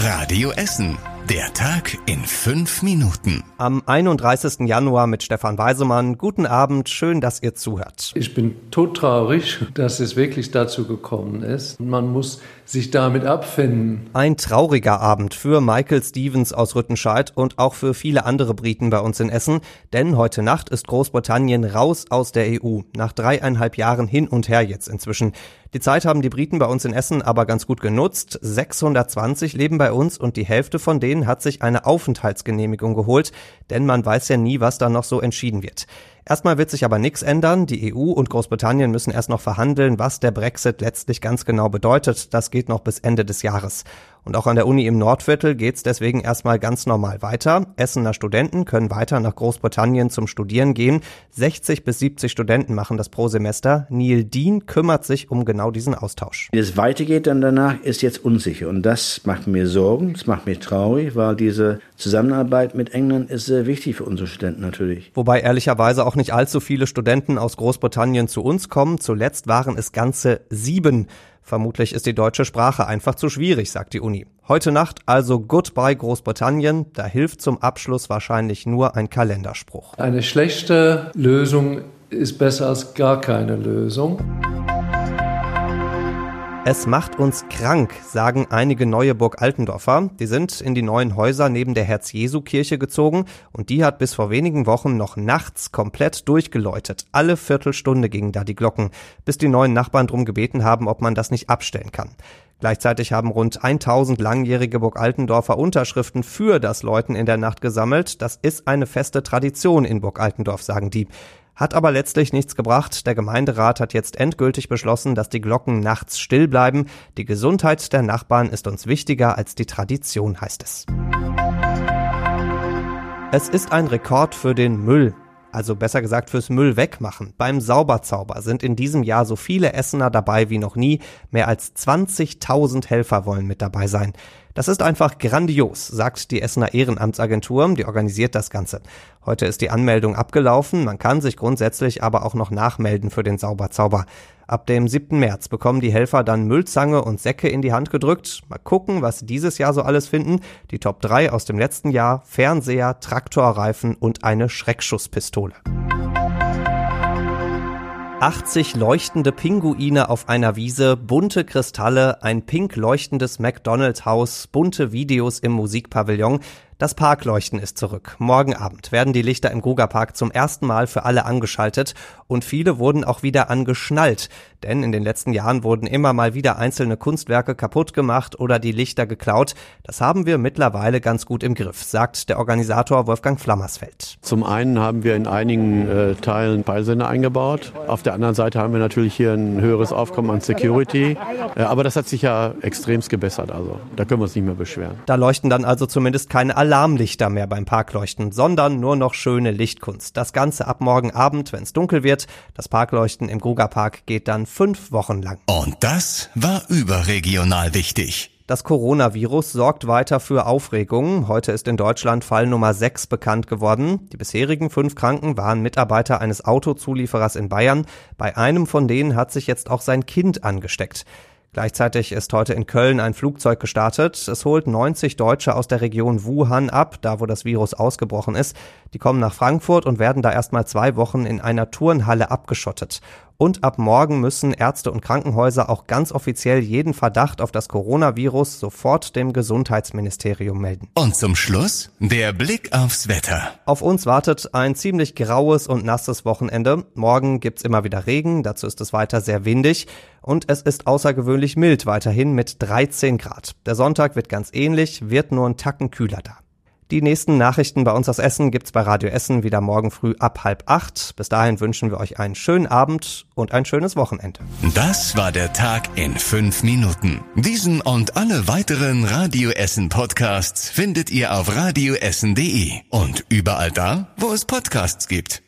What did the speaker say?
Radio Essen. Der Tag in fünf Minuten. Am 31. Januar mit Stefan Weisemann. Guten Abend, schön, dass ihr zuhört. Ich bin todtraurig, dass es wirklich dazu gekommen ist. Man muss sich damit abfinden. Ein trauriger Abend für Michael Stevens aus Rüttenscheid und auch für viele andere Briten bei uns in Essen, denn heute Nacht ist Großbritannien raus aus der EU. Nach dreieinhalb Jahren hin und her jetzt inzwischen. Die Zeit haben die Briten bei uns in Essen aber ganz gut genutzt. 620 leben bei uns und die Hälfte von denen hat sich eine Aufenthaltsgenehmigung geholt, denn man weiß ja nie, was da noch so entschieden wird. Erstmal wird sich aber nichts ändern. Die EU und Großbritannien müssen erst noch verhandeln, was der Brexit letztlich ganz genau bedeutet. Das geht noch bis Ende des Jahres. Und auch an der Uni im Nordviertel geht's deswegen erstmal ganz normal weiter. Essener Studenten können weiter nach Großbritannien zum Studieren gehen. 60 bis 70 Studenten machen das pro Semester. Neil Dean kümmert sich um genau diesen Austausch. Wie es weitergeht dann danach, ist jetzt unsicher. Und das macht mir Sorgen, das macht mich traurig, weil diese Zusammenarbeit mit England ist sehr wichtig für unsere Studenten natürlich. Wobei ehrlicherweise auch nicht allzu viele Studenten aus Großbritannien zu uns kommen. Zuletzt waren es ganze sieben. Vermutlich ist die deutsche Sprache einfach zu schwierig, sagt die Uni. Heute Nacht also Goodbye Großbritannien. Da hilft zum Abschluss wahrscheinlich nur ein Kalenderspruch. Eine schlechte Lösung ist besser als gar keine Lösung. Es macht uns krank, sagen einige neue Burg Altendorfer. Die sind in die neuen Häuser neben der Herz-Jesu-Kirche gezogen und die hat bis vor wenigen Wochen noch nachts komplett durchgeläutet. Alle Viertelstunde gingen da die Glocken, bis die neuen Nachbarn drum gebeten haben, ob man das nicht abstellen kann. Gleichzeitig haben rund 1000 langjährige Burg Altendorfer Unterschriften für das Läuten in der Nacht gesammelt. Das ist eine feste Tradition in Burg Altendorf, sagen die. Hat aber letztlich nichts gebracht. Der Gemeinderat hat jetzt endgültig beschlossen, dass die Glocken nachts still bleiben. Die Gesundheit der Nachbarn ist uns wichtiger als die Tradition, heißt es. Es ist ein Rekord für den Müll. Also besser gesagt fürs Müll wegmachen. Beim Sauberzauber sind in diesem Jahr so viele Essener dabei wie noch nie. Mehr als 20.000 Helfer wollen mit dabei sein. Das ist einfach grandios, sagt die Essener Ehrenamtsagentur, die organisiert das Ganze. Heute ist die Anmeldung abgelaufen, man kann sich grundsätzlich aber auch noch nachmelden für den Sauberzauber. Ab dem 7. März bekommen die Helfer dann Müllzange und Säcke in die Hand gedrückt. Mal gucken, was sie dieses Jahr so alles finden. Die Top 3 aus dem letzten Jahr, Fernseher, Traktorreifen und eine Schreckschusspistole. 80 leuchtende Pinguine auf einer Wiese, bunte Kristalle, ein pink leuchtendes McDonald's Haus, bunte Videos im Musikpavillon. Das Parkleuchten ist zurück. Morgen Abend werden die Lichter im Grugerpark zum ersten Mal für alle angeschaltet und viele wurden auch wieder angeschnallt, denn in den letzten Jahren wurden immer mal wieder einzelne Kunstwerke kaputt gemacht oder die Lichter geklaut. Das haben wir mittlerweile ganz gut im Griff, sagt der Organisator Wolfgang Flammersfeld. Zum einen haben wir in einigen äh, Teilen Peilsender eingebaut. Auf der anderen Seite haben wir natürlich hier ein höheres Aufkommen an Security. Äh, aber das hat sich ja extremst gebessert. Also da können wir uns nicht mehr beschweren. Da leuchten dann also zumindest keine Alarmlichter mehr beim Parkleuchten, sondern nur noch schöne Lichtkunst. Das Ganze ab morgen Abend, wenn es dunkel wird. Das Parkleuchten im Grugerpark geht dann fünf Wochen lang. Und das war überregional wichtig. Das Coronavirus sorgt weiter für Aufregung. Heute ist in Deutschland Fall Nummer 6 bekannt geworden. Die bisherigen fünf Kranken waren Mitarbeiter eines Autozulieferers in Bayern. Bei einem von denen hat sich jetzt auch sein Kind angesteckt. Gleichzeitig ist heute in Köln ein Flugzeug gestartet. Es holt 90 Deutsche aus der Region Wuhan ab, da wo das Virus ausgebrochen ist. Die kommen nach Frankfurt und werden da erstmal zwei Wochen in einer Turnhalle abgeschottet. Und ab morgen müssen Ärzte und Krankenhäuser auch ganz offiziell jeden Verdacht auf das Coronavirus sofort dem Gesundheitsministerium melden. Und zum Schluss der Blick aufs Wetter. Auf uns wartet ein ziemlich graues und nasses Wochenende. Morgen gibt's immer wieder Regen, dazu ist es weiter sehr windig und es ist außergewöhnlich mild weiterhin mit 13 Grad. Der Sonntag wird ganz ähnlich, wird nur ein Tacken kühler da. Die nächsten Nachrichten bei uns aus Essen gibt's bei Radio Essen wieder morgen früh ab halb acht. Bis dahin wünschen wir euch einen schönen Abend und ein schönes Wochenende. Das war der Tag in fünf Minuten. Diesen und alle weiteren Radio Essen Podcasts findet ihr auf radioessen.de und überall da, wo es Podcasts gibt.